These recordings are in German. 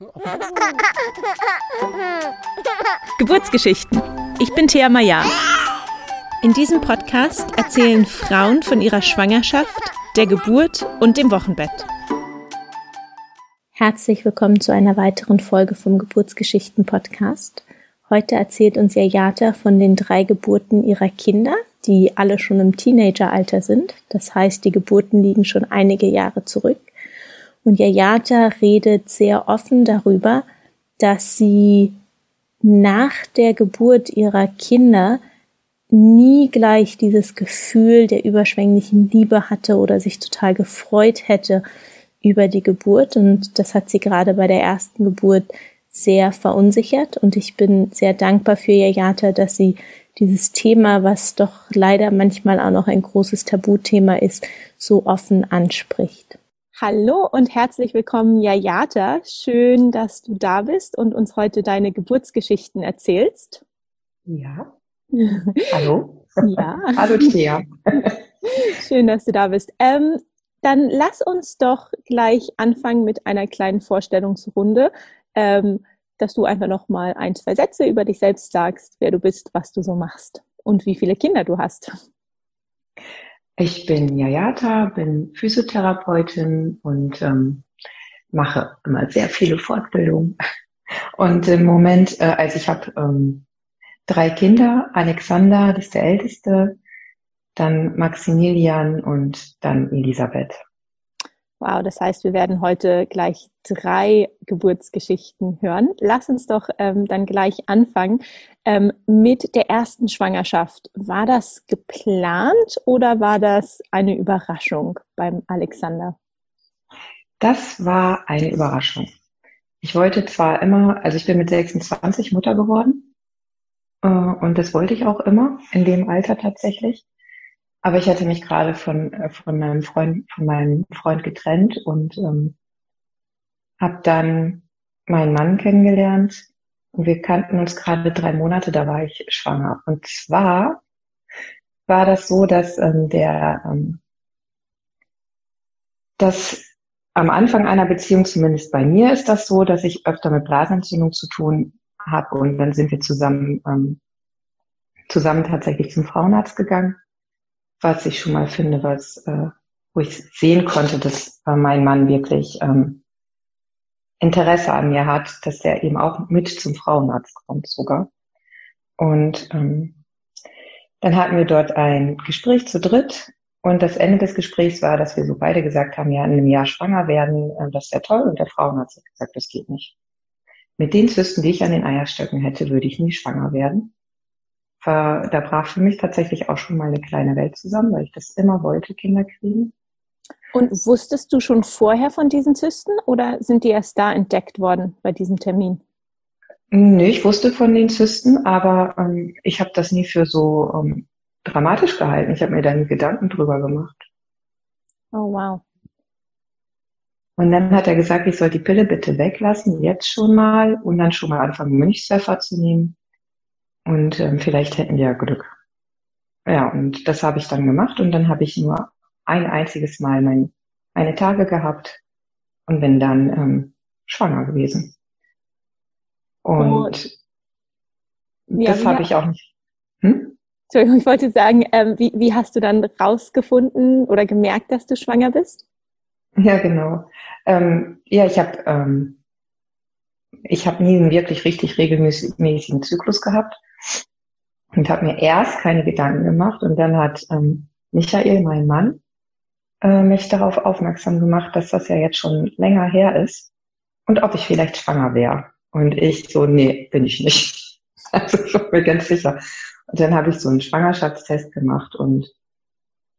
Geburtsgeschichten. Ich bin Thea Maya. In diesem Podcast erzählen Frauen von ihrer Schwangerschaft, der Geburt und dem Wochenbett. Herzlich willkommen zu einer weiteren Folge vom Geburtsgeschichten Podcast. Heute erzählt uns Jayata von den drei Geburten ihrer Kinder, die alle schon im Teenageralter sind. Das heißt, die Geburten liegen schon einige Jahre zurück. Und Yayata redet sehr offen darüber, dass sie nach der Geburt ihrer Kinder nie gleich dieses Gefühl der überschwänglichen Liebe hatte oder sich total gefreut hätte über die Geburt. Und das hat sie gerade bei der ersten Geburt sehr verunsichert. Und ich bin sehr dankbar für Yayata, dass sie dieses Thema, was doch leider manchmal auch noch ein großes Tabuthema ist, so offen anspricht. Hallo und herzlich willkommen, Jayata. Schön, dass du da bist und uns heute deine Geburtsgeschichten erzählst. Ja. Hallo. Ja. Hallo, Thea. Schön, dass du da bist. Ähm, dann lass uns doch gleich anfangen mit einer kleinen Vorstellungsrunde, ähm, dass du einfach noch mal ein, zwei Sätze über dich selbst sagst, wer du bist, was du so machst und wie viele Kinder du hast. Ich bin Jayata, bin Physiotherapeutin und ähm, mache immer sehr viele Fortbildungen. Und im Moment, äh, also ich habe ähm, drei Kinder, Alexander, das ist der älteste, dann Maximilian und dann Elisabeth. Wow, das heißt, wir werden heute gleich drei Geburtsgeschichten hören. Lass uns doch ähm, dann gleich anfangen ähm, mit der ersten Schwangerschaft. War das geplant oder war das eine Überraschung beim Alexander? Das war eine Überraschung. Ich wollte zwar immer, also ich bin mit 26 Mutter geworden äh, und das wollte ich auch immer, in dem Alter tatsächlich. Aber ich hatte mich gerade von, äh, von meinem Freund, von meinem Freund getrennt und ähm, habe dann meinen Mann kennengelernt. Und wir kannten uns gerade drei Monate, da war ich schwanger. Und zwar war das so, dass ähm, der ähm, dass am Anfang einer Beziehung, zumindest bei mir, ist das so, dass ich öfter mit Blasenentzündung zu tun habe. Und dann sind wir zusammen ähm, zusammen tatsächlich zum Frauenarzt gegangen was ich schon mal finde, was, äh, wo ich sehen konnte, dass äh, mein Mann wirklich ähm, Interesse an mir hat, dass er eben auch mit zum Frauenarzt kommt sogar. Und ähm, dann hatten wir dort ein Gespräch zu dritt und das Ende des Gesprächs war, dass wir so beide gesagt haben, ja, in einem Jahr schwanger werden, äh, das wäre toll. Und der Frauenarzt hat gesagt, das geht nicht. Mit den Zysten, die ich an den Eierstöcken hätte, würde ich nie schwanger werden war, da brach für mich tatsächlich auch schon mal eine kleine Welt zusammen, weil ich das immer wollte, Kinder kriegen. Und wusstest du schon vorher von diesen Zysten oder sind die erst da entdeckt worden bei diesem Termin? Nee, ich wusste von den Zysten, aber ähm, ich habe das nie für so ähm, dramatisch gehalten. Ich habe mir da nie Gedanken drüber gemacht. Oh, wow. Und dann hat er gesagt, ich soll die Pille bitte weglassen, jetzt schon mal, und dann schon mal anfangen, Mönchspfeffer zu nehmen. Und ähm, vielleicht hätten wir ja Glück. Ja, und das habe ich dann gemacht und dann habe ich nur ein einziges Mal mein, meine Tage gehabt und bin dann ähm, schwanger gewesen. Und oh. das habe ich auch nicht. Hm? Entschuldigung, ich wollte sagen, ähm, wie, wie hast du dann rausgefunden oder gemerkt, dass du schwanger bist? Ja, genau. Ähm, ja, ich habe ähm, ich habe nie einen wirklich richtig regelmäßigen Zyklus gehabt und habe mir erst keine Gedanken gemacht und dann hat ähm, Michael, mein Mann, äh, mich darauf aufmerksam gemacht, dass das ja jetzt schon länger her ist und ob ich vielleicht schwanger wäre. Und ich so, nee, bin ich nicht. Also ich war mir ganz sicher. Und dann habe ich so einen Schwangerschaftstest gemacht und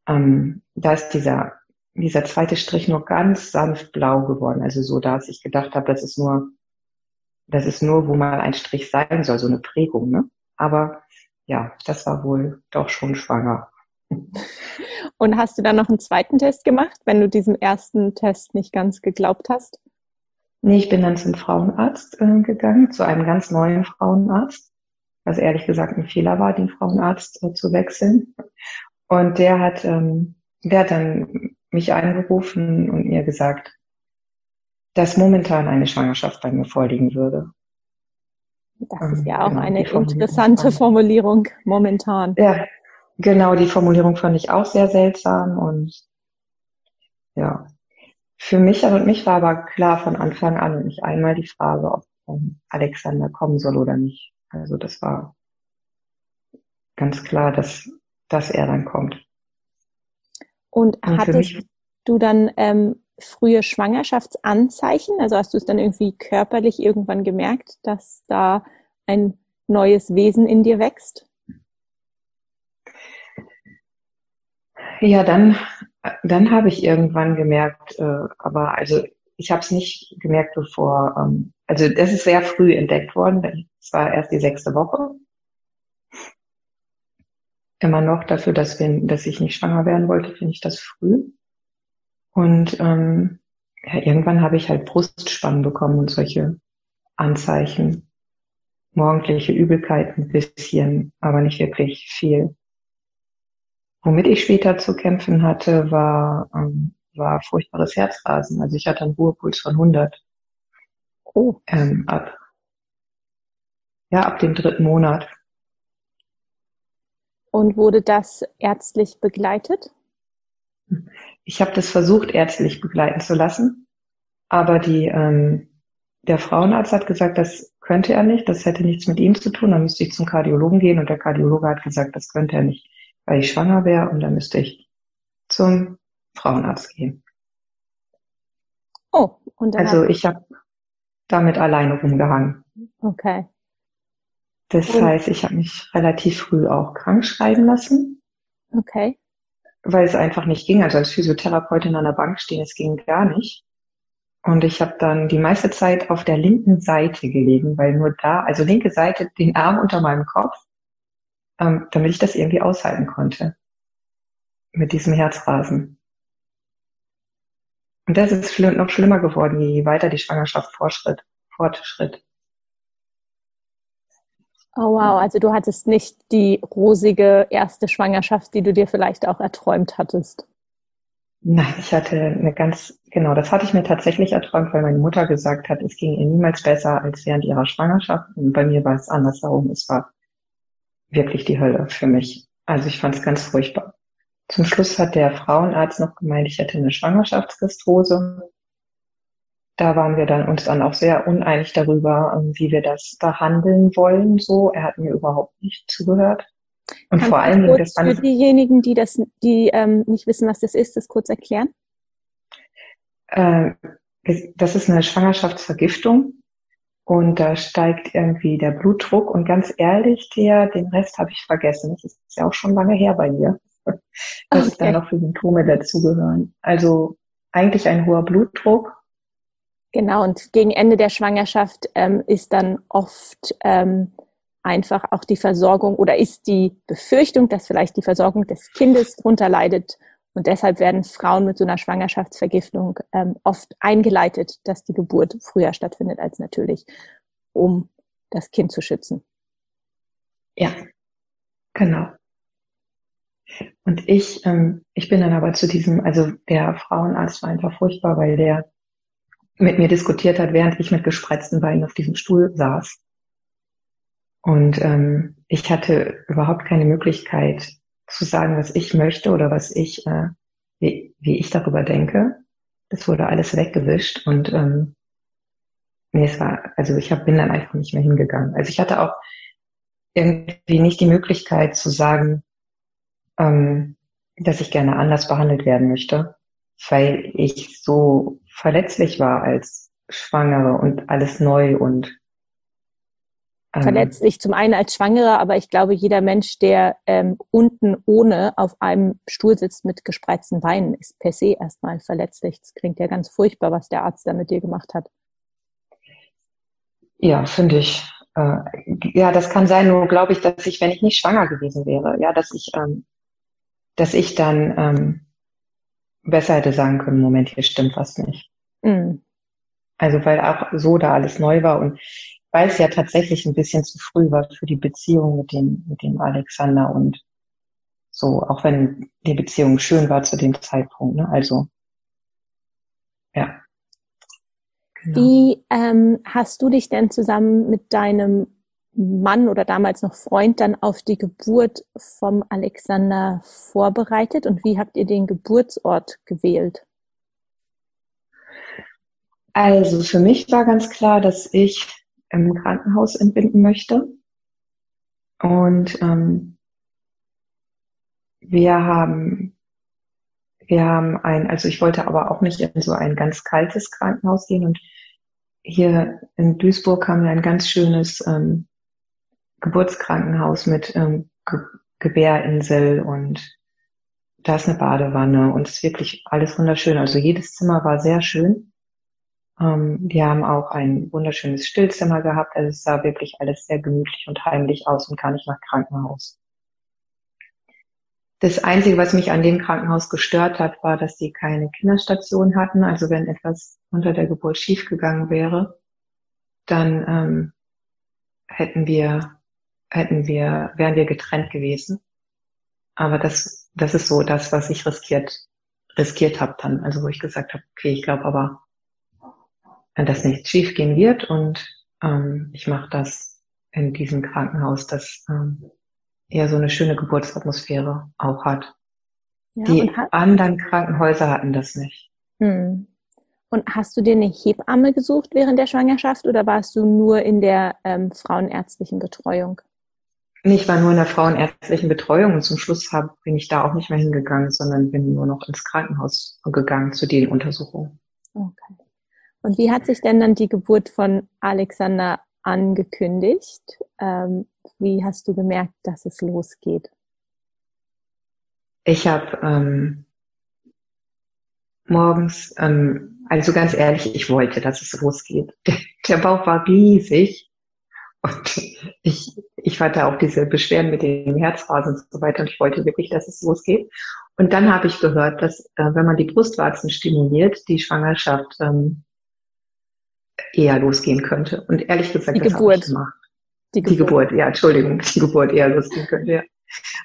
ähm, da ist dieser, dieser zweite Strich nur ganz sanft blau geworden. Also so, dass ich gedacht habe, das ist nur, das ist nur, wo mal ein Strich sein soll, so eine Prägung, ne? Aber ja, das war wohl doch schon schwanger. Und hast du dann noch einen zweiten Test gemacht, wenn du diesem ersten Test nicht ganz geglaubt hast? Nee, ich bin dann zum Frauenarzt äh, gegangen, zu einem ganz neuen Frauenarzt, was ehrlich gesagt ein Fehler war, den Frauenarzt äh, zu wechseln. Und der hat, ähm, der hat dann mich angerufen und mir gesagt, dass momentan eine Schwangerschaft bei mir vorliegen würde. Das ist ja auch genau, eine interessante Formulierung momentan. Ja, genau, die Formulierung fand ich auch sehr seltsam und ja. Für mich und mich war aber klar von Anfang an nicht einmal die Frage, ob um, Alexander kommen soll oder nicht. Also das war ganz klar, dass, dass er dann kommt. Und, und hattest du dann ähm, frühe Schwangerschaftsanzeichen? Also hast du es dann irgendwie körperlich irgendwann gemerkt, dass da ein neues Wesen in dir wächst? Ja, dann, dann habe ich irgendwann gemerkt, äh, aber also ich habe es nicht gemerkt, bevor, ähm, also das ist sehr früh entdeckt worden. Es war erst die sechste Woche. Immer noch dafür, dass, wir, dass ich nicht schwanger werden wollte, finde ich das früh. Und ähm, ja, irgendwann habe ich halt Brustspannen bekommen und solche Anzeichen. Morgendliche Übelkeit ein bisschen, aber nicht wirklich viel. Womit ich später zu kämpfen hatte, war, ähm, war furchtbares Herzrasen. Also ich hatte einen Ruhepuls von 100. Oh. Ähm, ab, ja, ab dem dritten Monat. Und wurde das ärztlich begleitet? Ich habe das versucht, ärztlich begleiten zu lassen, aber die, ähm, der Frauenarzt hat gesagt, das könnte er nicht, das hätte nichts mit ihm zu tun, dann müsste ich zum Kardiologen gehen und der Kardiologe hat gesagt, das könnte er nicht, weil ich schwanger wäre und dann müsste ich zum Frauenarzt gehen. Oh, und dann also ich habe damit alleine rumgehangen. Okay. Das und? heißt, ich habe mich relativ früh auch krank schreiben lassen. Okay weil es einfach nicht ging. Also als Physiotherapeutin an der Bank stehen, es ging gar nicht. Und ich habe dann die meiste Zeit auf der linken Seite gelegen, weil nur da, also linke Seite, den Arm unter meinem Kopf, ähm, damit ich das irgendwie aushalten konnte. Mit diesem Herzrasen. Und das ist noch schlimmer geworden, je weiter die Schwangerschaft fortschritt. Oh wow, also du hattest nicht die rosige erste Schwangerschaft, die du dir vielleicht auch erträumt hattest. Nein, ich hatte eine ganz, genau, das hatte ich mir tatsächlich erträumt, weil meine Mutter gesagt hat, es ging ihr niemals besser als während ihrer Schwangerschaft. Und bei mir war es andersherum. Es war wirklich die Hölle für mich. Also ich fand es ganz furchtbar. Zum Schluss hat der Frauenarzt noch gemeint, ich hätte eine Schwangerschaftsrestrose da waren wir dann uns dann auch sehr uneinig darüber, ähm, wie wir das behandeln wollen. So, er hat mir überhaupt nicht zugehört. Und Kannst vor allen Dingen das für diejenigen, die das, die ähm, nicht wissen, was das ist, das kurz erklären. Äh, das ist eine Schwangerschaftsvergiftung und da steigt irgendwie der Blutdruck und ganz ehrlich, der, den Rest habe ich vergessen. Das ist ja auch schon lange her bei mir, dass okay. da noch für Symptome dazugehören. Also eigentlich ein hoher Blutdruck Genau, und gegen Ende der Schwangerschaft ähm, ist dann oft ähm, einfach auch die Versorgung oder ist die Befürchtung, dass vielleicht die Versorgung des Kindes drunter leidet. Und deshalb werden Frauen mit so einer Schwangerschaftsvergiftung ähm, oft eingeleitet, dass die Geburt früher stattfindet als natürlich, um das Kind zu schützen. Ja, genau. Und ich, ähm, ich bin dann aber zu diesem, also der Frauenarzt war einfach furchtbar, weil der mit mir diskutiert hat, während ich mit gespreizten Beinen auf diesem Stuhl saß. Und ähm, ich hatte überhaupt keine Möglichkeit zu sagen, was ich möchte oder was ich, äh, wie, wie ich darüber denke. Das wurde alles weggewischt und ähm, nee, es war, also ich hab, bin dann einfach nicht mehr hingegangen. Also ich hatte auch irgendwie nicht die Möglichkeit zu sagen, ähm, dass ich gerne anders behandelt werden möchte, weil ich so verletzlich war als Schwangere und alles neu und ähm, verletzlich zum einen als Schwangere, aber ich glaube, jeder Mensch, der ähm, unten ohne auf einem Stuhl sitzt mit gespreizten Beinen, ist per se erstmal verletzlich. Das klingt ja ganz furchtbar, was der Arzt da mit dir gemacht hat. Ja, finde ich. Äh, ja, das kann sein, nur glaube ich, dass ich, wenn ich nicht schwanger gewesen wäre, ja, dass ich, ähm, dass ich dann ähm, besser hätte sagen können, Moment, hier stimmt was nicht. Mhm. Also weil auch so da alles neu war und weil es ja tatsächlich ein bisschen zu früh war für die Beziehung mit dem, mit dem Alexander und so, auch wenn die Beziehung schön war zu dem Zeitpunkt. Ne? Also, ja. Genau. Wie ähm, hast du dich denn zusammen mit deinem Mann oder damals noch Freund dann auf die Geburt vom Alexander vorbereitet und wie habt ihr den Geburtsort gewählt? Also für mich war ganz klar, dass ich im Krankenhaus entbinden möchte. Und ähm, wir haben wir haben ein, also ich wollte aber auch nicht in so ein ganz kaltes Krankenhaus gehen und hier in Duisburg haben wir ein ganz schönes ähm, Geburtskrankenhaus mit ähm, Ge Gebärinsel und da ist eine Badewanne und es ist wirklich alles wunderschön. Also jedes Zimmer war sehr schön. Ähm, die haben auch ein wunderschönes Stillzimmer gehabt. Also es sah wirklich alles sehr gemütlich und heimlich aus und gar nicht nach Krankenhaus. Das Einzige, was mich an dem Krankenhaus gestört hat, war, dass sie keine Kinderstation hatten. Also wenn etwas unter der Geburt schiefgegangen wäre, dann ähm, hätten wir, hätten wir, wären wir getrennt gewesen. Aber das, das ist so das, was ich riskiert, riskiert habe dann. Also wo ich gesagt habe, okay, ich glaube aber, dass nichts schiefgehen wird und ähm, ich mache das in diesem Krankenhaus, das ähm, eher so eine schöne Geburtsatmosphäre auch hat. Ja, die hat, anderen Krankenhäuser hatten das nicht. Hm. Und hast du dir eine Hebamme gesucht während der Schwangerschaft oder warst du nur in der ähm, frauenärztlichen Betreuung? Ich war nur in der frauenärztlichen Betreuung und zum Schluss hab, bin ich da auch nicht mehr hingegangen, sondern bin nur noch ins Krankenhaus gegangen zu den Untersuchungen. Okay. Und wie hat sich denn dann die Geburt von Alexander angekündigt? Ähm, wie hast du gemerkt, dass es losgeht? Ich habe ähm, morgens, ähm, also ganz ehrlich, ich wollte, dass es losgeht. Der, der Bauch war riesig und ich, ich hatte auch diese Beschwerden mit den Herzphasen und so weiter und ich wollte wirklich, dass es losgeht. Und dann habe ich gehört, dass äh, wenn man die Brustwarzen stimuliert, die Schwangerschaft ähm, eher losgehen könnte. Und ehrlich gesagt, die das Geburt. Ich gemacht. Die Geburt. die Geburt, ja, Entschuldigung, die Geburt eher losgehen könnte, ja.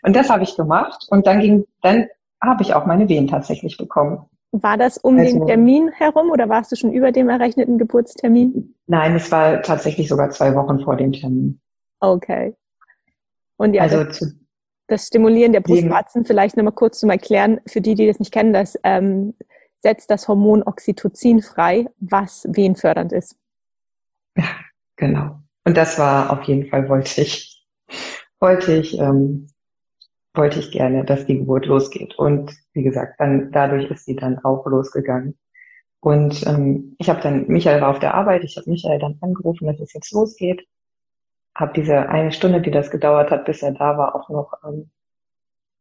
Und das habe ich gemacht und dann ging, dann habe ich auch meine Wehen tatsächlich bekommen. War das um also, den Termin herum oder warst du schon über dem errechneten Geburtstermin? Nein, es war tatsächlich sogar zwei Wochen vor dem Termin. Okay. Und ja, also das, das Stimulieren der Brustwarzen, vielleicht nochmal kurz zum Erklären, für die, die das nicht kennen, das ähm, setzt das Hormon Oxytocin frei, was wehenfördernd ist. Ja, genau. Und das war auf jeden Fall wollte ich, wollte ich, ähm, wollte ich gerne, dass die Geburt losgeht. Und wie gesagt, dann dadurch ist sie dann auch losgegangen. Und ähm, ich habe dann, Michael war auf der Arbeit, ich habe Michael dann angerufen, dass es jetzt losgeht. Habe diese eine Stunde, die das gedauert hat, bis er da war, auch noch ähm,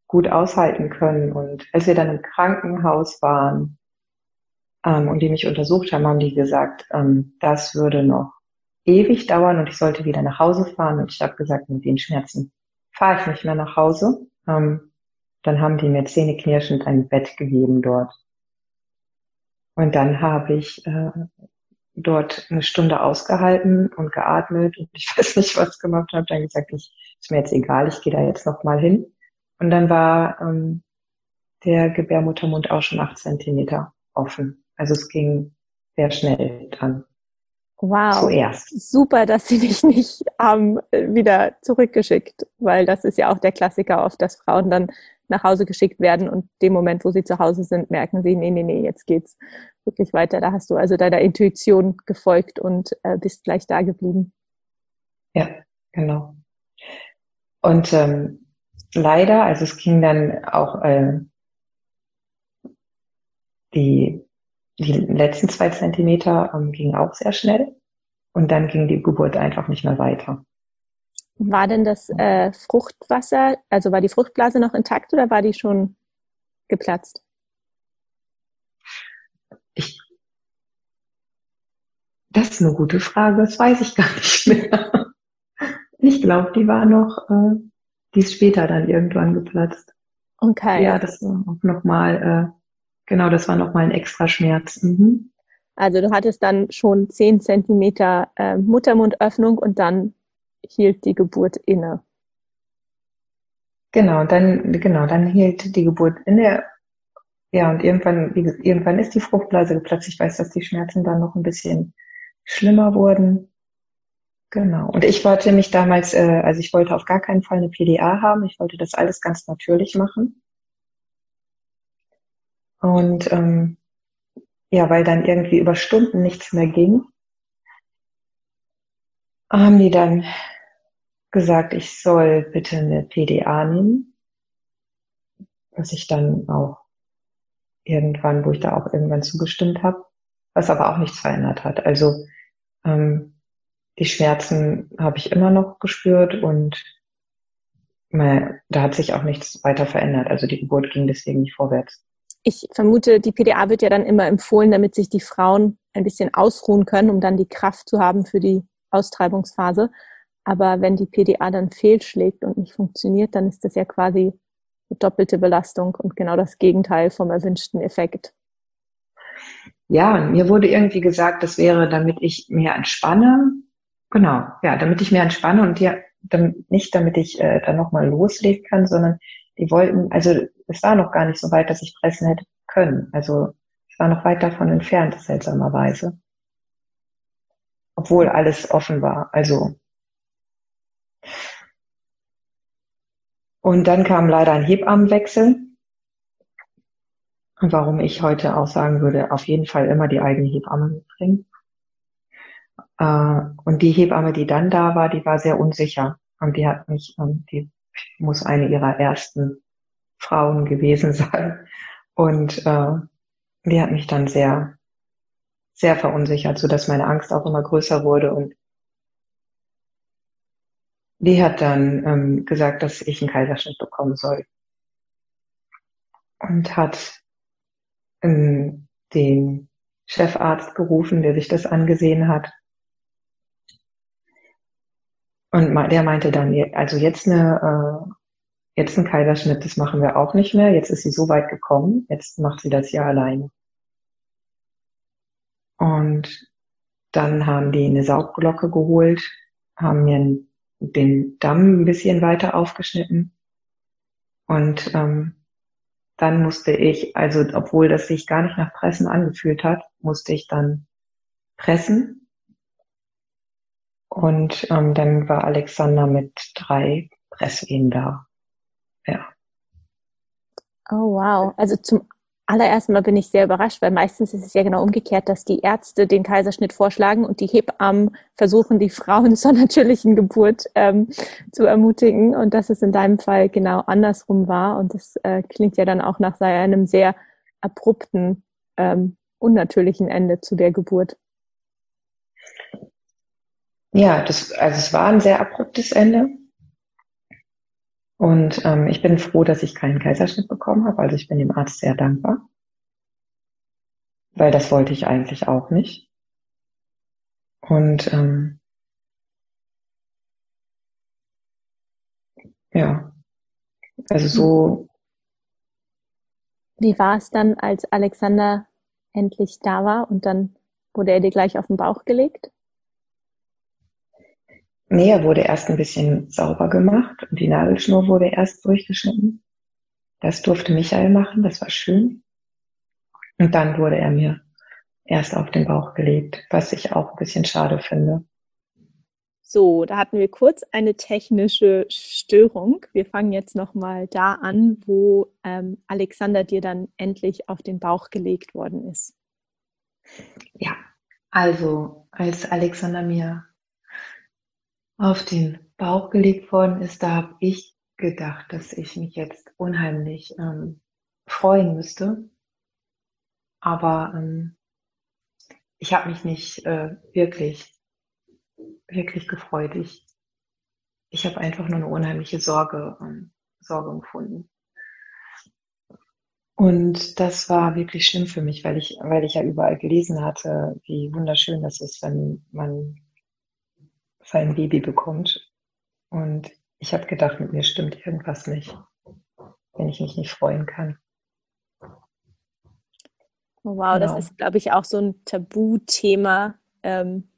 gut aushalten können. Und als wir dann im Krankenhaus waren ähm, und die mich untersucht haben, haben die gesagt, ähm, das würde noch ewig dauern und ich sollte wieder nach Hause fahren. Und ich habe gesagt, mit den Schmerzen fahre ich nicht mehr nach Hause. Ähm, dann haben die mir zähneknirschend ein Bett gegeben dort. Und dann habe ich äh, dort eine Stunde ausgehalten und geatmet und ich weiß nicht, was gemacht habe. Dann gesagt, ich ist mir jetzt egal, ich gehe da jetzt noch mal hin. Und dann war ähm, der Gebärmuttermund auch schon acht Zentimeter offen. Also es ging sehr schnell dann. Wow. Zuerst. Super, dass sie dich nicht haben ähm, wieder zurückgeschickt, weil das ist ja auch der Klassiker oft, dass Frauen dann nach Hause geschickt werden und dem Moment, wo sie zu Hause sind, merken sie, nee, nee, nee, jetzt geht's wirklich weiter. Da hast du also deiner Intuition gefolgt und äh, bist gleich da geblieben. Ja, genau. Und ähm, leider, also es ging dann auch äh, die die letzten zwei Zentimeter ähm, gingen auch sehr schnell und dann ging die Geburt einfach nicht mehr weiter. War denn das äh, Fruchtwasser, also war die Fruchtblase noch intakt oder war die schon geplatzt? Ich, das ist eine gute Frage, das weiß ich gar nicht mehr. Ich glaube, die war noch, äh, die ist später dann irgendwann geplatzt. Okay. Ja, das war auch nochmal äh, Genau, das war nochmal ein extra Schmerz. Mhm. Also du hattest dann schon zehn Zentimeter äh, Muttermundöffnung und dann hielt die Geburt inne. Genau, dann, genau, dann hielt die Geburt inne. ja, und irgendwann, wie, irgendwann ist die Fruchtblase geplatzt. Ich weiß, dass die Schmerzen dann noch ein bisschen schlimmer wurden. Genau. Und ich wollte mich damals, äh, also ich wollte auf gar keinen Fall eine PDA haben. Ich wollte das alles ganz natürlich machen. Und ähm, ja, weil dann irgendwie über Stunden nichts mehr ging, haben die dann gesagt, ich soll bitte eine PDA nehmen, was ich dann auch irgendwann, wo ich da auch irgendwann zugestimmt habe, was aber auch nichts verändert hat. Also ähm, die Schmerzen habe ich immer noch gespürt und äh, da hat sich auch nichts weiter verändert. Also die Geburt ging deswegen nicht vorwärts. Ich vermute, die PDA wird ja dann immer empfohlen, damit sich die Frauen ein bisschen ausruhen können, um dann die Kraft zu haben für die Austreibungsphase. Aber wenn die PDA dann fehlschlägt und nicht funktioniert, dann ist das ja quasi eine doppelte Belastung und genau das Gegenteil vom erwünschten Effekt. Ja, mir wurde irgendwie gesagt, das wäre, damit ich mehr entspanne. Genau, ja, damit ich mehr entspanne und ja, nicht damit ich äh, dann nochmal loslegen kann, sondern die wollten, also es war noch gar nicht so weit, dass ich pressen hätte können. Also ich war noch weit davon entfernt, seltsamerweise. Obwohl alles offen war. Also Und dann kam leider ein Hebammenwechsel. Warum ich heute auch sagen würde, auf jeden Fall immer die eigene Hebamme mitbringen. Äh, und die Hebamme, die dann da war, die war sehr unsicher. Und die hat mich, die muss eine ihrer ersten Frauen gewesen sein. Und äh, die hat mich dann sehr, sehr verunsichert, so dass meine Angst auch immer größer wurde und die hat dann ähm, gesagt, dass ich einen Kaiserschnitt bekommen soll. Und hat ähm, den Chefarzt gerufen, der sich das angesehen hat. Und der meinte dann, also jetzt eine, äh, jetzt ein Kaiserschnitt, das machen wir auch nicht mehr. Jetzt ist sie so weit gekommen, jetzt macht sie das ja alleine. Und dann haben die eine Saugglocke geholt, haben mir den Damm ein bisschen weiter aufgeschnitten. Und ähm, dann musste ich, also obwohl das sich gar nicht nach Pressen angefühlt hat, musste ich dann pressen. Und ähm, dann war Alexander mit drei Presswehen da. Ja. Oh wow. Also zum allererst mal bin ich sehr überrascht, weil meistens ist es ja genau umgekehrt, dass die Ärzte den Kaiserschnitt vorschlagen und die Hebammen versuchen, die Frauen zur natürlichen Geburt ähm, zu ermutigen und dass es in deinem Fall genau andersrum war und das äh, klingt ja dann auch nach einem sehr abrupten, ähm, unnatürlichen Ende zu der Geburt. Ja, das, also es war ein sehr abruptes Ende. Und ähm, ich bin froh, dass ich keinen Kaiserschnitt bekommen habe. Also ich bin dem Arzt sehr dankbar, weil das wollte ich eigentlich auch nicht. Und ähm, ja, also so. Wie war es dann, als Alexander endlich da war und dann wurde er dir gleich auf den Bauch gelegt? Nee, er wurde erst ein bisschen sauber gemacht und die Nadelschnur wurde erst durchgeschnitten. Das durfte Michael machen, das war schön. Und dann wurde er mir erst auf den Bauch gelegt, was ich auch ein bisschen schade finde. So, da hatten wir kurz eine technische Störung. Wir fangen jetzt nochmal da an, wo ähm, Alexander dir dann endlich auf den Bauch gelegt worden ist. Ja, also als Alexander mir auf den Bauch gelegt worden ist, da habe ich gedacht, dass ich mich jetzt unheimlich ähm, freuen müsste. Aber ähm, ich habe mich nicht äh, wirklich, wirklich gefreut. Ich, ich habe einfach nur eine unheimliche Sorge, ähm, Sorge empfunden. Und das war wirklich schlimm für mich, weil ich, weil ich ja überall gelesen hatte, wie wunderschön das ist, wenn man sein Baby bekommt. Und ich habe gedacht, mit mir stimmt irgendwas nicht, wenn ich mich nicht freuen kann. Oh, wow, genau. das ist, glaube ich, auch so ein Tabuthema, ähm,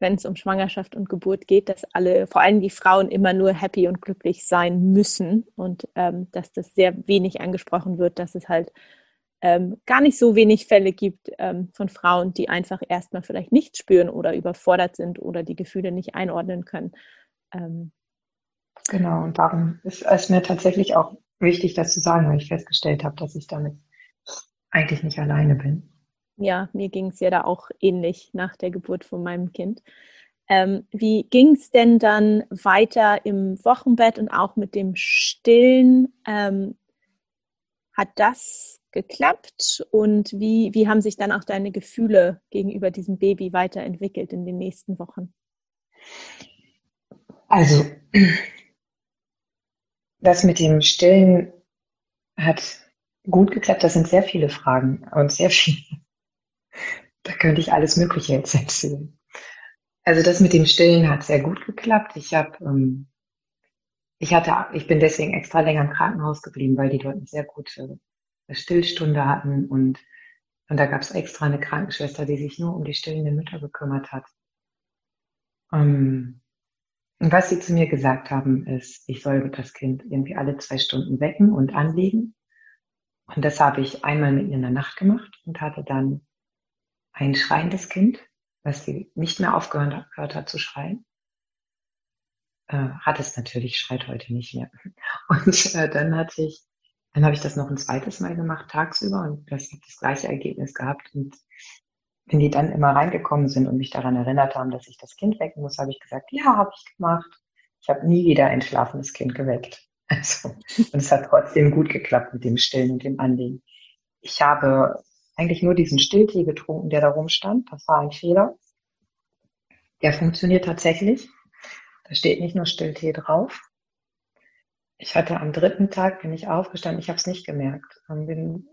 wenn es um Schwangerschaft und Geburt geht, dass alle, vor allem die Frauen, immer nur happy und glücklich sein müssen und ähm, dass das sehr wenig angesprochen wird, dass es halt ähm, gar nicht so wenig Fälle gibt ähm, von Frauen, die einfach erstmal vielleicht nicht spüren oder überfordert sind oder die Gefühle nicht einordnen können. Ähm, genau, und darum ist es mir tatsächlich auch wichtig, das zu sagen, weil ich festgestellt habe, dass ich damit eigentlich nicht alleine bin. Ja, mir ging es ja da auch ähnlich nach der Geburt von meinem Kind. Ähm, wie ging es denn dann weiter im Wochenbett und auch mit dem Stillen? Ähm, hat das geklappt und wie, wie haben sich dann auch deine Gefühle gegenüber diesem Baby weiterentwickelt in den nächsten Wochen? Also, das mit dem Stillen hat gut geklappt. Das sind sehr viele Fragen und sehr viele. Da könnte ich alles Mögliche jetzt erzählen. Also das mit dem Stillen hat sehr gut geklappt. Ich habe, ähm, ich hatte, ich bin deswegen extra länger im Krankenhaus geblieben, weil die dort eine sehr gute Stillstunde hatten und, und da gab es extra eine Krankenschwester, die sich nur um die stillenden Mütter gekümmert hat. Ähm, und was sie zu mir gesagt haben, ist, ich soll das Kind irgendwie alle zwei Stunden wecken und anlegen. Und das habe ich einmal mit ihr in der Nacht gemacht und hatte dann ein schreiendes Kind, was sie nicht mehr aufgehört hat zu schreien. Äh, hat es natürlich, schreit heute nicht mehr. Und äh, dann hatte ich, dann habe ich das noch ein zweites Mal gemacht, tagsüber, und das hat das gleiche Ergebnis gehabt. Und wenn die dann immer reingekommen sind und mich daran erinnert haben, dass ich das Kind wecken muss, habe ich gesagt, ja, habe ich gemacht. Ich habe nie wieder ein schlafendes Kind geweckt. Also, und es hat trotzdem gut geklappt mit dem Stillen und dem Anlegen. Ich habe eigentlich nur diesen Stilltee getrunken, der da rumstand. Das war ein Fehler. Der funktioniert tatsächlich. Da steht nicht nur Stilltee drauf. Ich hatte am dritten Tag, bin ich aufgestanden, ich habe es nicht gemerkt. Bin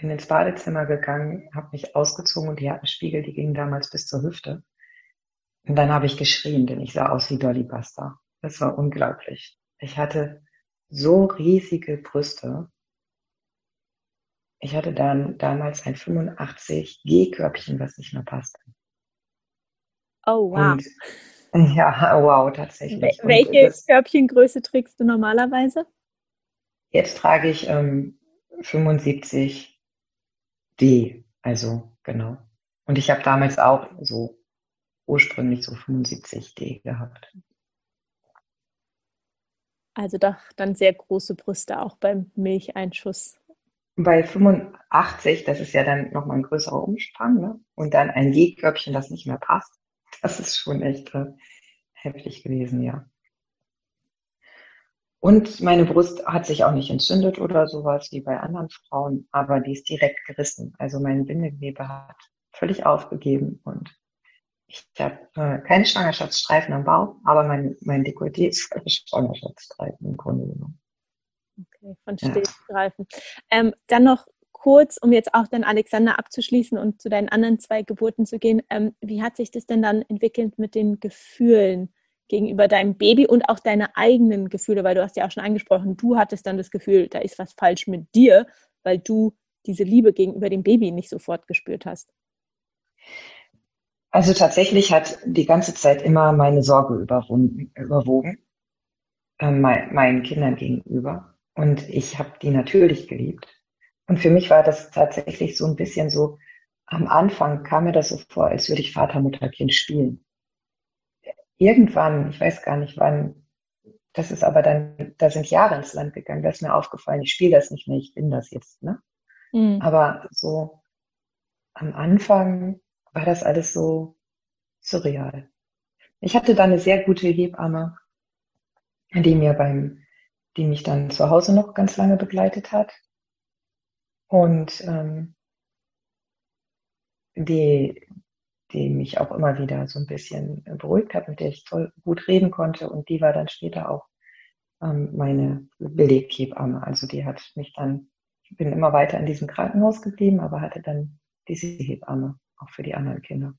bin ins Badezimmer gegangen, habe mich ausgezogen und die hatten Spiegel, die gingen damals bis zur Hüfte. Und dann habe ich geschrien, denn ich sah aus wie Dolly Buster. Das war unglaublich. Ich hatte so riesige Brüste. Ich hatte dann damals ein 85 G-Körbchen, was nicht mehr passte. Oh, wow. Und, ja, wow, tatsächlich. Welche Körbchengröße trägst du normalerweise? Jetzt trage ich ähm, 75 D, also genau. Und ich habe damals auch so ursprünglich so 75 D gehabt. Also doch dann sehr große Brüste auch beim Milcheinschuss. Bei 85, das ist ja dann nochmal ein größerer Umspann, ne? und dann ein G-Körbchen, das nicht mehr passt. Das ist schon echt äh, heftig gewesen, ja. Und meine Brust hat sich auch nicht entzündet oder sowas wie bei anderen Frauen, aber die ist direkt gerissen. Also mein Bindegewebe hat völlig aufgegeben und ich habe äh, keine Schwangerschaftsstreifen am Bauch, aber mein, mein Dekolleté ist völlig Schwangerschaftsstreifen im Grunde genommen. Okay, von Stillstreifen. Ja. Ähm, dann noch kurz, um jetzt auch dann Alexander abzuschließen und zu deinen anderen zwei Geburten zu gehen. Ähm, wie hat sich das denn dann entwickelt mit den Gefühlen? gegenüber deinem Baby und auch deine eigenen Gefühle, weil du hast ja auch schon angesprochen, du hattest dann das Gefühl, da ist was falsch mit dir, weil du diese Liebe gegenüber dem Baby nicht sofort gespürt hast. Also tatsächlich hat die ganze Zeit immer meine Sorge überwogen, äh, mein, meinen Kindern gegenüber. Und ich habe die natürlich geliebt. Und für mich war das tatsächlich so ein bisschen so, am Anfang kam mir das so vor, als würde ich Vater, Mutter, Kind spielen irgendwann, ich weiß gar nicht wann, das ist aber dann, da sind Jahre ins Land gegangen, da ist mir aufgefallen, ich spiele das nicht mehr, ich bin das jetzt, ne? Mhm. Aber so am Anfang war das alles so surreal. Ich hatte da eine sehr gute Hebamme, die mir beim, die mich dann zu Hause noch ganz lange begleitet hat. Und ähm, die, die mich auch immer wieder so ein bisschen beruhigt hat, mit der ich toll gut reden konnte. Und die war dann später auch ähm, meine Beleghebamme. Also die hat mich dann, ich bin immer weiter in diesem Krankenhaus geblieben, aber hatte dann diese Hebamme auch für die anderen Kinder.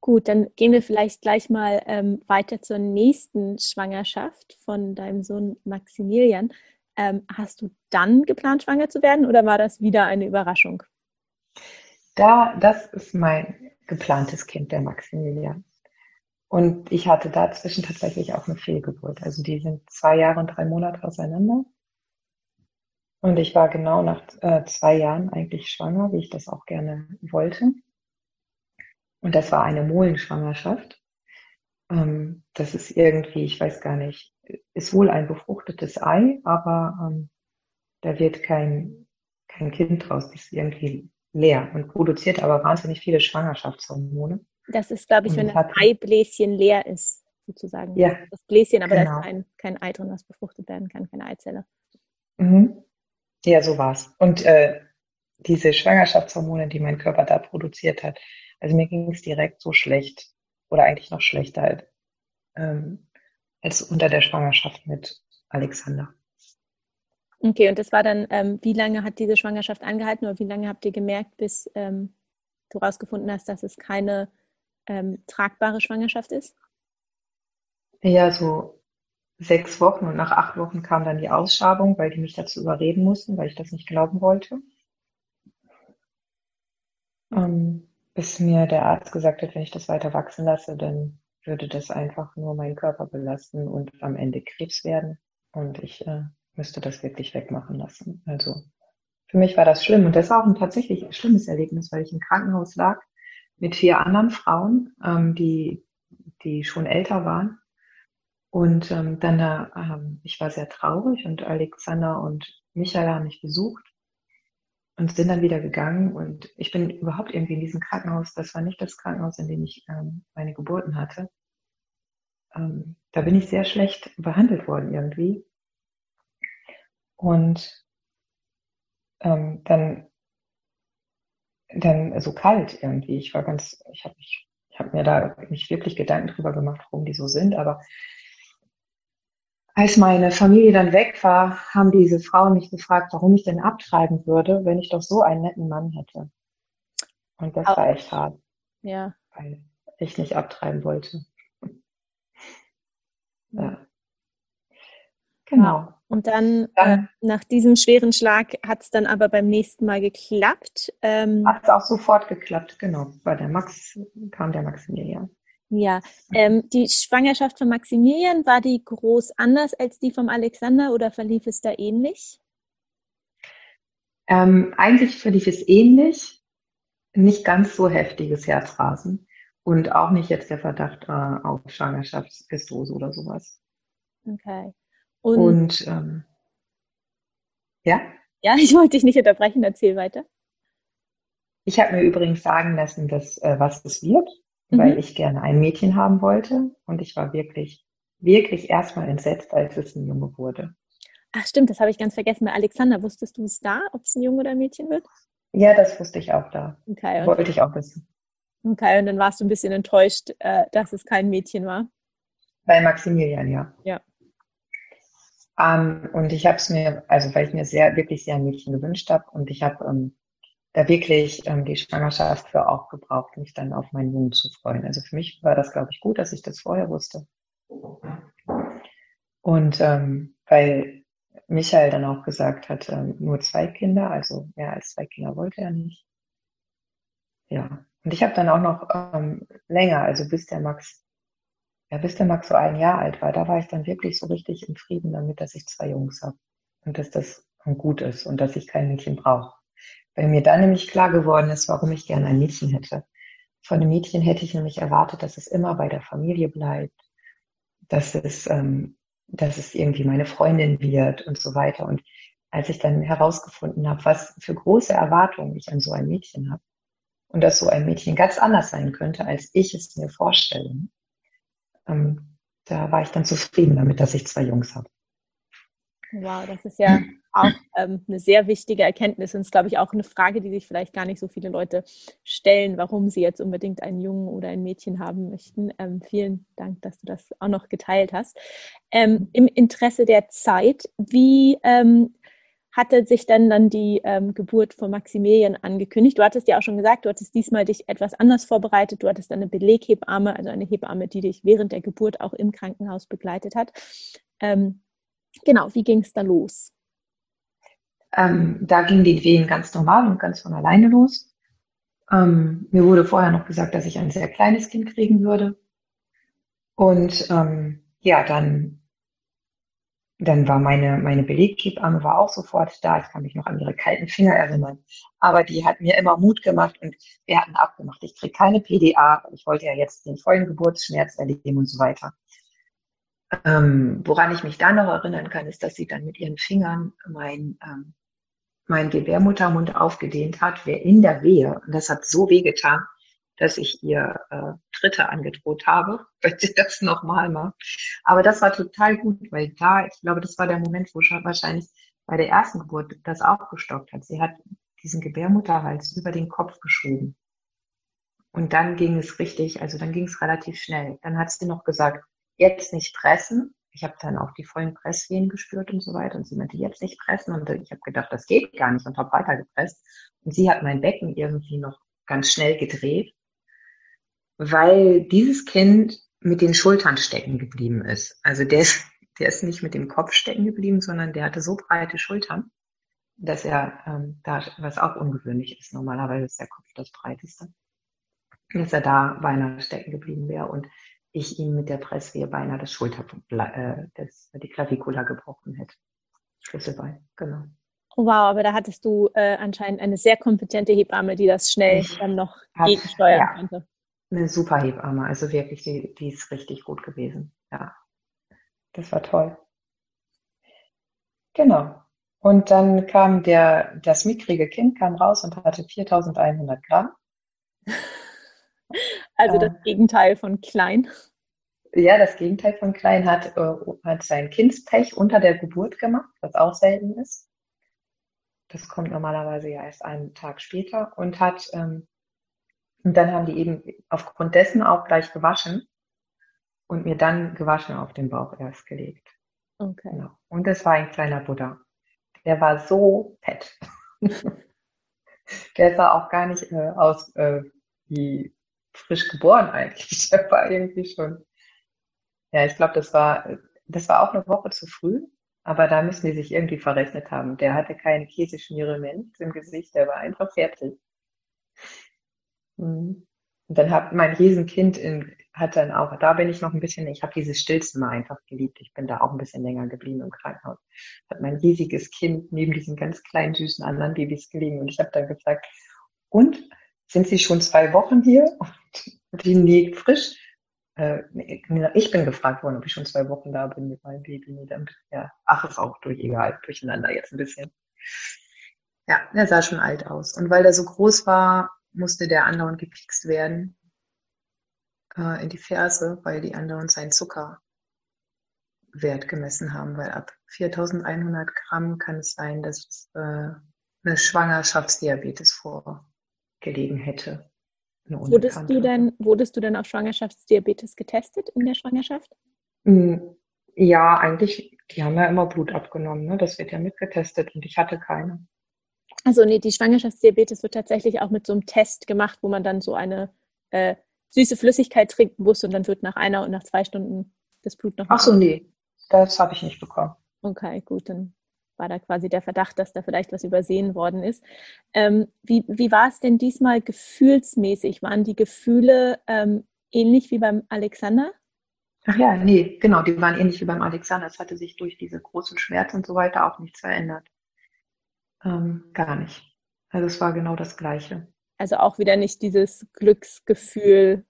Gut, dann gehen wir vielleicht gleich mal ähm, weiter zur nächsten Schwangerschaft von deinem Sohn Maximilian. Ähm, hast du dann geplant, schwanger zu werden oder war das wieder eine Überraschung? Da, das ist mein geplantes Kind, der Maximilian. Und ich hatte dazwischen tatsächlich auch eine Fehlgeburt. Also die sind zwei Jahre und drei Monate auseinander. Und ich war genau nach äh, zwei Jahren eigentlich schwanger, wie ich das auch gerne wollte. Und das war eine Molenschwangerschaft. Ähm, das ist irgendwie, ich weiß gar nicht, ist wohl ein befruchtetes Ei, aber ähm, da wird kein, kein Kind draus. Die ist irgendwie leer und produziert aber wahnsinnig viele Schwangerschaftshormone. Das ist, glaube ich, und wenn das Eibläschen leer ist, sozusagen. Ja. Das Bläschen, aber genau. da ist kein, kein Ei drin, was befruchtet werden kann, keine Eizelle. Mhm. Ja, so war's. Und äh, diese Schwangerschaftshormone, die mein Körper da produziert hat, also mir ging es direkt so schlecht oder eigentlich noch schlechter halt, ähm, als unter der Schwangerschaft mit Alexander. Okay, und das war dann, ähm, wie lange hat diese Schwangerschaft angehalten oder wie lange habt ihr gemerkt, bis ähm, du herausgefunden hast, dass es keine ähm, tragbare Schwangerschaft ist? Ja, so sechs Wochen und nach acht Wochen kam dann die Ausschabung, weil die mich dazu überreden mussten, weil ich das nicht glauben wollte. Ähm, bis mir der Arzt gesagt hat, wenn ich das weiter wachsen lasse, dann würde das einfach nur meinen Körper belasten und am Ende Krebs werden. Und ich äh, müsste das wirklich wegmachen lassen. Also für mich war das schlimm. Und das war auch ein tatsächlich schlimmes Erlebnis, weil ich im Krankenhaus lag mit vier anderen Frauen, ähm, die, die schon älter waren. Und ähm, dann da, ähm, ich war sehr traurig und Alexander und Michael haben mich besucht und sind dann wieder gegangen. Und ich bin überhaupt irgendwie in diesem Krankenhaus, das war nicht das Krankenhaus, in dem ich ähm, meine Geburten hatte. Ähm, da bin ich sehr schlecht behandelt worden irgendwie. Und ähm, dann, dann so kalt irgendwie. Ich war ganz, ich habe mich, ich habe mir da nicht wirklich Gedanken drüber gemacht, warum die so sind, aber als meine Familie dann weg war, haben diese Frauen mich gefragt, warum ich denn abtreiben würde, wenn ich doch so einen netten Mann hätte. Und das Auch. war echt hart. Ja. Weil ich nicht abtreiben wollte. Ja. Genau. Und dann, dann äh, nach diesem schweren Schlag hat es dann aber beim nächsten Mal geklappt. Ähm, hat es auch sofort geklappt, genau. Bei der Max kam der Maximilian. Ja, ähm, die Schwangerschaft von Maximilian, war die groß anders als die vom Alexander oder verlief es da ähnlich? Ähm, eigentlich verlief es ähnlich, nicht ganz so heftiges Herzrasen und auch nicht jetzt der Verdacht äh, auf Schwangerschaftspistose oder sowas. Okay. Und, und ähm, ja? Ja, ich wollte dich nicht unterbrechen, erzähl weiter. Ich habe mir übrigens sagen lassen, dass äh, was es wird, mhm. weil ich gerne ein Mädchen haben wollte. Und ich war wirklich, wirklich erstmal entsetzt, als es ein Junge wurde. Ach stimmt, das habe ich ganz vergessen. Bei Alexander, wusstest du es da, ob es ein Junge oder ein Mädchen wird? Ja, das wusste ich auch da. Okay, Wollte ich auch wissen. Okay, und dann warst du ein bisschen enttäuscht, äh, dass es kein Mädchen war. Bei Maximilian, ja. Ja. Ähm, und ich habe es mir, also weil ich mir sehr, wirklich sehr ein Mädchen gewünscht habe und ich habe ähm, da wirklich ähm, die Schwangerschaft für auch gebraucht, mich dann auf meinen Jungen zu freuen. Also für mich war das, glaube ich, gut, dass ich das vorher wusste. Und ähm, weil Michael dann auch gesagt hat, ähm, nur zwei Kinder, also mehr als zwei Kinder wollte er nicht. Ja, und ich habe dann auch noch ähm, länger, also bis der Max ja, bis der Max so ein Jahr alt war, da war ich dann wirklich so richtig im Frieden damit, dass ich zwei Jungs habe und dass das gut ist und dass ich kein Mädchen brauche. Weil mir dann nämlich klar geworden ist, warum ich gerne ein Mädchen hätte. Von einem Mädchen hätte ich nämlich erwartet, dass es immer bei der Familie bleibt, dass es, ähm, dass es irgendwie meine Freundin wird und so weiter. Und als ich dann herausgefunden habe, was für große Erwartungen ich an so ein Mädchen habe und dass so ein Mädchen ganz anders sein könnte, als ich es mir vorstelle, ähm, da war ich dann zufrieden damit, dass ich zwei Jungs habe. Wow, das ist ja auch ähm, eine sehr wichtige Erkenntnis und ist, glaube ich, auch eine Frage, die sich vielleicht gar nicht so viele Leute stellen, warum sie jetzt unbedingt einen Jungen oder ein Mädchen haben möchten. Ähm, vielen Dank, dass du das auch noch geteilt hast. Ähm, Im Interesse der Zeit, wie ähm, hatte sich dann dann die ähm, Geburt von Maximilian angekündigt. Du hattest ja auch schon gesagt, du hattest diesmal dich etwas anders vorbereitet. Du hattest eine Beleghebamme, also eine Hebamme, die dich während der Geburt auch im Krankenhaus begleitet hat. Ähm, genau, wie ging es da los? Ähm, da gingen die Wehen ganz normal und ganz von alleine los. Ähm, mir wurde vorher noch gesagt, dass ich ein sehr kleines Kind kriegen würde. Und ähm, ja, dann, dann war meine, meine Beleghebamme war auch sofort da. Ich kann mich noch an ihre kalten Finger erinnern. Aber die hat mir immer Mut gemacht und wir hatten abgemacht, ich kriege keine PDA. Ich wollte ja jetzt den vollen Geburtsschmerz erleben und so weiter. Ähm, woran ich mich da noch erinnern kann, ist, dass sie dann mit ihren Fingern mein, ähm, mein Gebärmuttermund aufgedehnt hat, wer in der Wehe. Und das hat so wehgetan, dass ich ihr äh, Dritte angedroht habe, wenn sie das nochmal macht. Aber das war total gut, weil da, ich glaube, das war der Moment, wo schon wahrscheinlich bei der ersten Geburt das auch gestockt hat. Sie hat diesen Gebärmutterhals über den Kopf geschoben. Und dann ging es richtig, also dann ging es relativ schnell. Dann hat sie noch gesagt, jetzt nicht pressen. Ich habe dann auch die vollen Presswehen gespürt und so weiter. Und sie meinte, jetzt nicht pressen. Und ich habe gedacht, das geht gar nicht und habe weiter gepresst. Und sie hat mein Becken irgendwie noch ganz schnell gedreht, weil dieses Kind mit den Schultern stecken geblieben ist. Also der ist, der ist nicht mit dem Kopf stecken geblieben, sondern der hatte so breite Schultern, dass er ähm, da, was auch ungewöhnlich ist, normalerweise ist der Kopf das breiteste, dass er da beinahe stecken geblieben wäre. Und ich ihm mit der Presswehe beinahe das Schulter, äh, das, die Klavikula gebrochen hätte. Schlüsselbein, genau. Oh, wow, aber da hattest du äh, anscheinend eine sehr kompetente Hebamme, die das schnell ich dann noch hat, gegensteuern ja, konnte. Eine super Hebamme, also wirklich, die, die ist richtig gut gewesen. Ja, das war toll. Genau. Und dann kam der, das mickrige Kind kam raus und hatte 4100 Gramm. Also das Gegenteil von klein. Ja, das Gegenteil von klein hat, äh, hat sein Kindspech unter der Geburt gemacht, was auch selten ist. Das kommt normalerweise ja erst einen Tag später und hat, ähm, und dann haben die eben aufgrund dessen auch gleich gewaschen und mir dann gewaschen auf den Bauch erst gelegt. Okay. Genau. Und das war ein kleiner Buddha. Der war so fett. der sah auch gar nicht äh, aus äh, wie frisch geboren eigentlich. Der war irgendwie schon. Ja, ich glaube, das war, das war auch eine Woche zu früh, aber da müssen die sich irgendwie verrechnet haben. Der hatte keine Käseschmiere mehr im Gesicht, der war einfach fertig. Mhm. Und dann hat mein Riesenkind in, hat dann auch, da bin ich noch ein bisschen, ich habe dieses Stillzimmer einfach geliebt. Ich bin da auch ein bisschen länger geblieben im Krankenhaus. Hat mein riesiges Kind neben diesen ganz kleinen, süßen anderen Babys gelegen. Und ich habe dann gesagt, und sind Sie schon zwei Wochen hier? Und die liegt frisch. Äh, ich bin gefragt worden, ob ich schon zwei Wochen da bin mit meinem Baby. Ja, ach, ist auch durch, egal, durcheinander jetzt ein bisschen. Ja, er sah schon alt aus. Und weil er so groß war, musste der andauernd gepikst werden äh, in die Ferse, weil die andauernd seinen Zuckerwert gemessen haben. Weil ab 4100 Gramm kann es sein, dass es äh, eine Schwangerschaftsdiabetes vor gelegen hätte. Wurdest du, denn, wurdest du denn auf Schwangerschaftsdiabetes getestet in der Schwangerschaft? Mm, ja, eigentlich, die haben ja immer Blut abgenommen, ne? das wird ja mitgetestet und ich hatte keine. Also nee, die Schwangerschaftsdiabetes wird tatsächlich auch mit so einem Test gemacht, wo man dann so eine äh, süße Flüssigkeit trinken muss und dann wird nach einer und nach zwei Stunden das Blut noch. Ach so, nee, das habe ich nicht bekommen. Okay, gut, dann war da quasi der Verdacht, dass da vielleicht was übersehen worden ist. Ähm, wie, wie war es denn diesmal gefühlsmäßig? Waren die Gefühle ähm, ähnlich wie beim Alexander? Ach ja, nee, genau, die waren ähnlich wie beim Alexander. Es hatte sich durch diese großen Schmerzen und so weiter auch nichts verändert. Ähm, gar nicht. Also es war genau das Gleiche. Also auch wieder nicht dieses Glücksgefühl,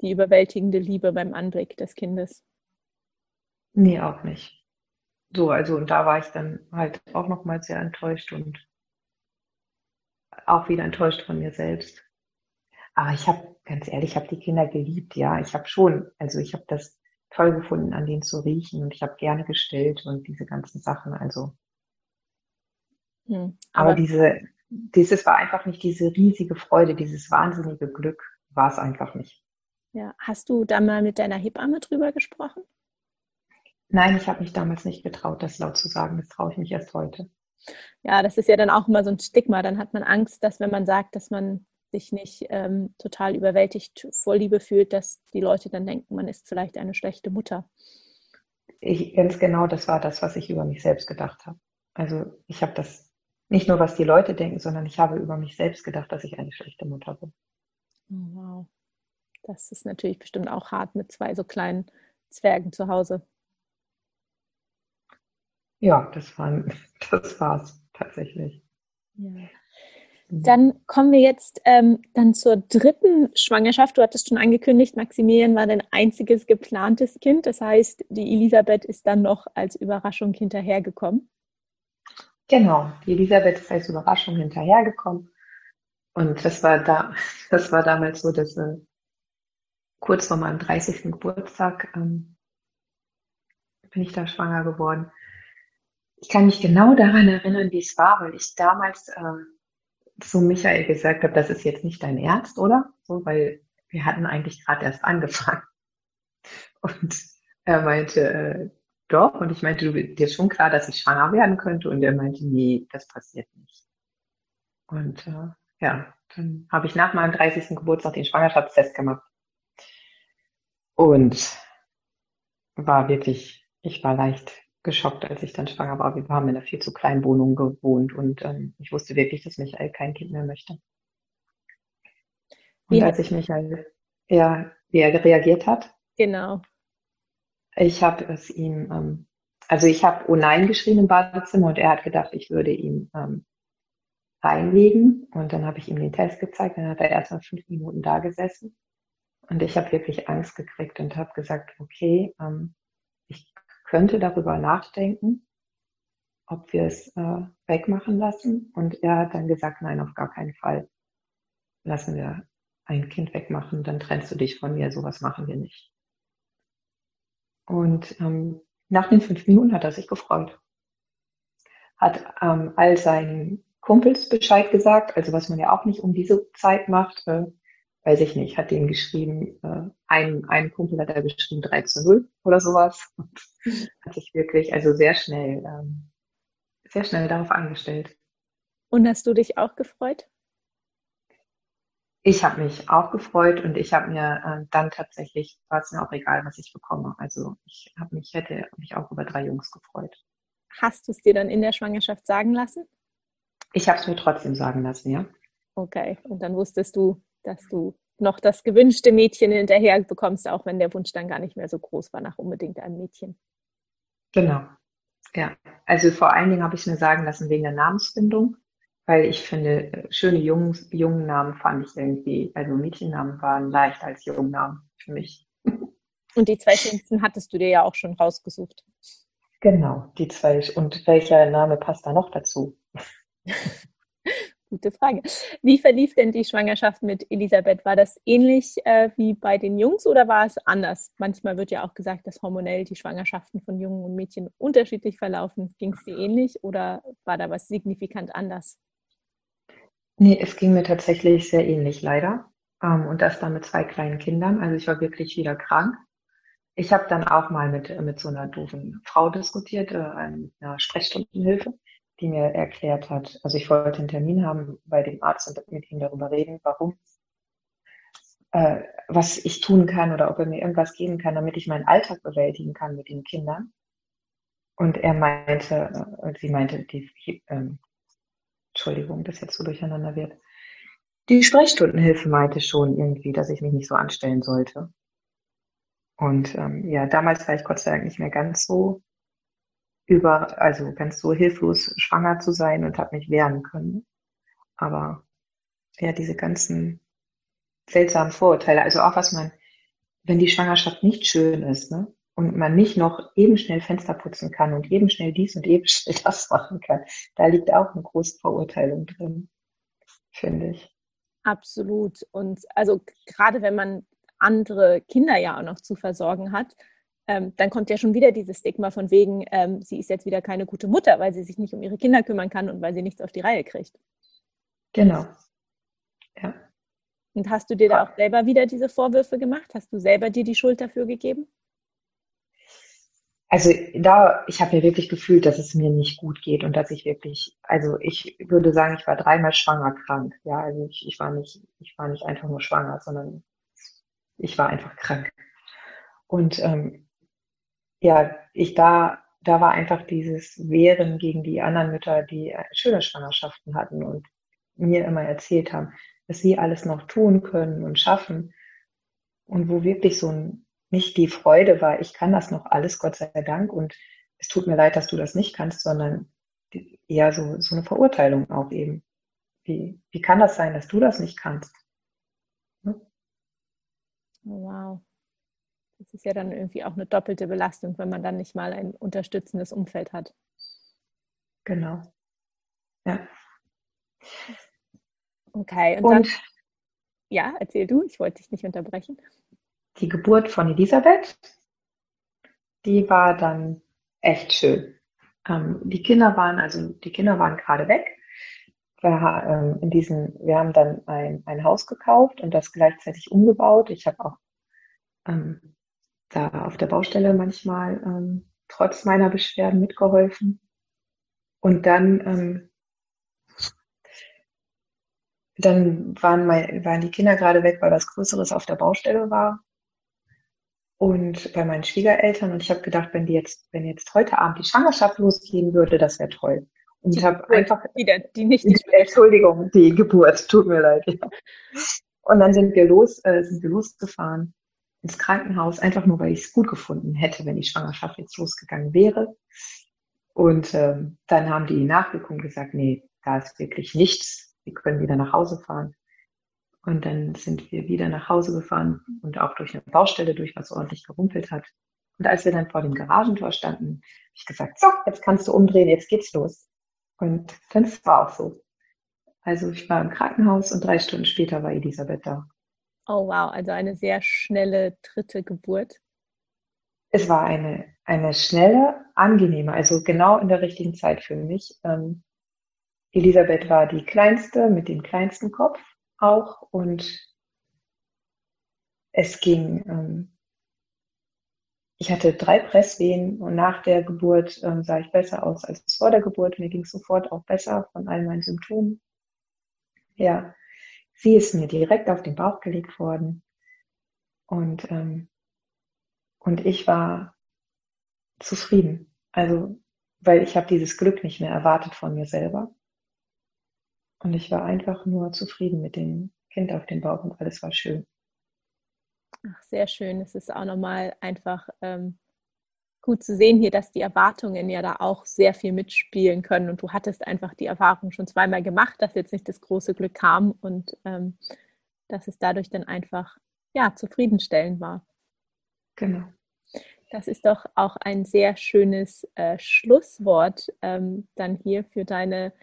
die überwältigende Liebe beim Anblick des Kindes. Nee, auch nicht. So, also und da war ich dann halt auch nochmal sehr enttäuscht und auch wieder enttäuscht von mir selbst. Aber ich habe, ganz ehrlich, ich habe die Kinder geliebt, ja. Ich habe schon, also ich habe das toll gefunden, an denen zu riechen und ich habe gerne gestillt und diese ganzen Sachen. Also. Hm, aber, aber diese, dieses war einfach nicht diese riesige Freude, dieses wahnsinnige Glück war es einfach nicht. Ja, hast du da mal mit deiner Hebamme drüber gesprochen? Nein, ich habe mich damals nicht getraut, das laut zu sagen. Das traue ich mich erst heute. Ja, das ist ja dann auch immer so ein Stigma. Dann hat man Angst, dass wenn man sagt, dass man sich nicht ähm, total überwältigt vor Liebe fühlt, dass die Leute dann denken, man ist vielleicht eine schlechte Mutter. Ich, ganz genau, das war das, was ich über mich selbst gedacht habe. Also ich habe das nicht nur, was die Leute denken, sondern ich habe über mich selbst gedacht, dass ich eine schlechte Mutter bin. Oh, wow. Das ist natürlich bestimmt auch hart mit zwei so kleinen Zwergen zu Hause. Ja, das, waren, das war's tatsächlich. Ja. Mhm. Dann kommen wir jetzt ähm, dann zur dritten Schwangerschaft. Du hattest schon angekündigt, Maximilian war dein einziges geplantes Kind. Das heißt, die Elisabeth ist dann noch als Überraschung hinterhergekommen. Genau, die Elisabeth ist als Überraschung hinterhergekommen. Und das war da, das war damals so, dass äh, kurz vor meinem 30. Geburtstag ähm, bin ich da schwanger geworden. Ich kann mich genau daran erinnern, wie es war, weil ich damals äh, zu Michael gesagt habe, das ist jetzt nicht dein Ernst, oder? So, weil wir hatten eigentlich gerade erst angefangen. Und er meinte, äh, doch. Und ich meinte, du, dir ist schon klar, dass ich schwanger werden könnte. Und er meinte, nee, das passiert nicht. Und äh, ja, dann habe ich nach meinem 30. Geburtstag den Schwangerschaftstest gemacht. Und war wirklich, ich war leicht geschockt, als ich dann schwanger war. Wir haben in einer viel zu kleinen Wohnung gewohnt und ähm, ich wusste wirklich, dass Michael kein Kind mehr möchte. Und wie als ich Michael, ja, wie er reagiert hat. Genau. Ich habe es ihm, ähm, also ich habe Oh nein geschrien im Badezimmer und er hat gedacht, ich würde ihn ähm, reinlegen. Und dann habe ich ihm den Test gezeigt. Dann hat er erst mal fünf Minuten da gesessen. Und ich habe wirklich Angst gekriegt und habe gesagt, okay, ähm, könnte darüber nachdenken, ob wir es äh, wegmachen lassen. Und er hat dann gesagt, nein, auf gar keinen Fall. Lassen wir ein Kind wegmachen, dann trennst du dich von mir, sowas machen wir nicht. Und ähm, nach den fünf Minuten hat er sich gefreut. Hat ähm, all seinen Kumpels Bescheid gesagt, also was man ja auch nicht um diese Zeit macht, äh, weiß ich nicht, hat denen geschrieben, äh, ein, ein Kumpel hat er geschrieben 3 zu 0 oder sowas. Und hat sich wirklich, also sehr schnell, ähm, sehr schnell darauf angestellt. Und hast du dich auch gefreut? Ich habe mich auch gefreut und ich habe mir äh, dann tatsächlich, war es mir auch egal, was ich bekomme. Also ich habe mich, hätte mich auch über drei Jungs gefreut. Hast du es dir dann in der Schwangerschaft sagen lassen? Ich habe es mir trotzdem sagen lassen, ja. Okay, und dann wusstest du, dass du noch das gewünschte Mädchen hinterher bekommst, auch wenn der Wunsch dann gar nicht mehr so groß war nach unbedingt einem Mädchen. Genau. Ja, also vor allen Dingen habe ich es mir sagen lassen wegen der Namensfindung, weil ich finde, schöne Jungs, jungen Namen fand ich irgendwie, also Mädchennamen waren leichter als Jungennamen für mich. Und die zwei schönsten hattest du dir ja auch schon rausgesucht. Genau, die zwei. Und welcher Name passt da noch dazu? Gute Frage. Wie verlief denn die Schwangerschaft mit Elisabeth? War das ähnlich äh, wie bei den Jungs oder war es anders? Manchmal wird ja auch gesagt, dass hormonell die Schwangerschaften von Jungen und Mädchen unterschiedlich verlaufen. Ging es dir ähnlich oder war da was signifikant anders? Nee, es ging mir tatsächlich sehr ähnlich, leider. Ähm, und das dann mit zwei kleinen Kindern. Also ich war wirklich wieder krank. Ich habe dann auch mal mit, mit so einer doofen Frau diskutiert, äh, einer Sprechstundenhilfe die mir erklärt hat, also ich wollte einen Termin haben bei dem Arzt und mit ihm darüber reden, warum, äh, was ich tun kann oder ob er mir irgendwas geben kann, damit ich meinen Alltag bewältigen kann mit den Kindern. Und er meinte, äh, sie meinte, die, äh, Entschuldigung, dass jetzt so durcheinander wird. Die Sprechstundenhilfe meinte schon irgendwie, dass ich mich nicht so anstellen sollte. Und ähm, ja, damals war ich Gott sei Dank nicht mehr ganz so über, also ganz so hilflos schwanger zu sein und habe mich wehren können. Aber ja, diese ganzen seltsamen Vorurteile, also auch was man, wenn die Schwangerschaft nicht schön ist, ne? Und man nicht noch eben schnell Fenster putzen kann und eben schnell dies und eben schnell das machen kann, da liegt auch eine große Verurteilung drin, finde ich. Absolut. Und also gerade wenn man andere Kinder ja auch noch zu versorgen hat, ähm, dann kommt ja schon wieder dieses Stigma von wegen, ähm, sie ist jetzt wieder keine gute Mutter, weil sie sich nicht um ihre Kinder kümmern kann und weil sie nichts auf die Reihe kriegt. Genau. Ja. Und hast du dir da auch selber wieder diese Vorwürfe gemacht? Hast du selber dir die Schuld dafür gegeben? Also da, ich habe ja wirklich gefühlt, dass es mir nicht gut geht und dass ich wirklich, also ich würde sagen, ich war dreimal schwanger krank. Ja, also ich, ich war nicht, ich war nicht einfach nur schwanger, sondern ich war einfach krank. Und ähm, ja, ich da da war einfach dieses Wehren gegen die anderen Mütter, die schöne Schwangerschaften hatten und mir immer erzählt haben, dass sie alles noch tun können und schaffen. Und wo wirklich so nicht die Freude war, ich kann das noch alles, Gott sei Dank, und es tut mir leid, dass du das nicht kannst, sondern eher so, so eine Verurteilung auch eben. Wie, wie kann das sein, dass du das nicht kannst? Ne? Oh, wow. Das ist ja dann irgendwie auch eine doppelte Belastung, wenn man dann nicht mal ein unterstützendes Umfeld hat. Genau. Ja. Okay, und, und dann, ja, erzähl du, ich wollte dich nicht unterbrechen. Die Geburt von Elisabeth, die war dann echt schön. Ähm, die Kinder waren, also die Kinder waren gerade weg. Wir, ähm, in diesen, wir haben dann ein, ein Haus gekauft und das gleichzeitig umgebaut. Ich habe auch ähm, da auf der Baustelle manchmal ähm, trotz meiner Beschwerden mitgeholfen. Und dann, ähm, dann waren, mein, waren die Kinder gerade weg, weil was Größeres auf der Baustelle war und bei meinen Schwiegereltern und ich habe gedacht, wenn die jetzt, wenn jetzt heute Abend die Schwangerschaft losgehen würde, das wäre toll. Und ich habe einfach wieder die nicht die Entschuldigung, die Geburt, tut mir leid. Ja. Und dann sind wir los, äh, sind wir losgefahren ins Krankenhaus, einfach nur, weil ich es gut gefunden hätte, wenn die Schwangerschaft jetzt losgegangen wäre. Und ähm, dann haben die Nachwirkungen gesagt, nee, da ist wirklich nichts. Wir können wieder nach Hause fahren. Und dann sind wir wieder nach Hause gefahren und auch durch eine Baustelle durch, was ordentlich gerumpelt hat. Und als wir dann vor dem Garagentor standen, habe ich gesagt, so, jetzt kannst du umdrehen, jetzt geht's los. Und das war auch so. Also ich war im Krankenhaus und drei Stunden später war Elisabeth da. Oh wow, also eine sehr schnelle dritte Geburt. Es war eine, eine schnelle, angenehme, also genau in der richtigen Zeit für mich. Ähm, Elisabeth war die kleinste mit dem kleinsten Kopf auch und es ging, ähm, ich hatte drei Presswehen und nach der Geburt ähm, sah ich besser aus als vor der Geburt. Mir ging es sofort auch besser von all meinen Symptomen. Ja, sie ist mir direkt auf den Bauch gelegt worden und, ähm, und ich war zufrieden. Also, weil ich habe dieses Glück nicht mehr erwartet von mir selber. Und ich war einfach nur zufrieden mit dem Kind auf dem Bauch und alles war schön. Ach, sehr schön. Es ist auch nochmal einfach ähm, gut zu sehen hier, dass die Erwartungen ja da auch sehr viel mitspielen können. Und du hattest einfach die Erfahrung schon zweimal gemacht, dass jetzt nicht das große Glück kam und ähm, dass es dadurch dann einfach ja zufriedenstellend war. Genau. Das ist doch auch ein sehr schönes äh, Schlusswort ähm, dann hier für deine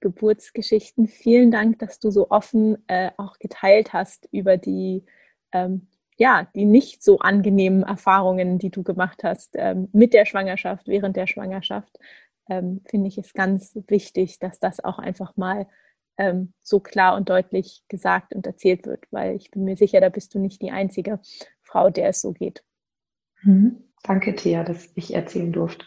Geburtsgeschichten. Vielen Dank, dass du so offen äh, auch geteilt hast über die, ähm, ja, die nicht so angenehmen Erfahrungen, die du gemacht hast ähm, mit der Schwangerschaft, während der Schwangerschaft. Ähm, Finde ich es ganz wichtig, dass das auch einfach mal ähm, so klar und deutlich gesagt und erzählt wird, weil ich bin mir sicher, da bist du nicht die einzige Frau, der es so geht. Mhm. Danke, Thea, dass ich erzählen durfte.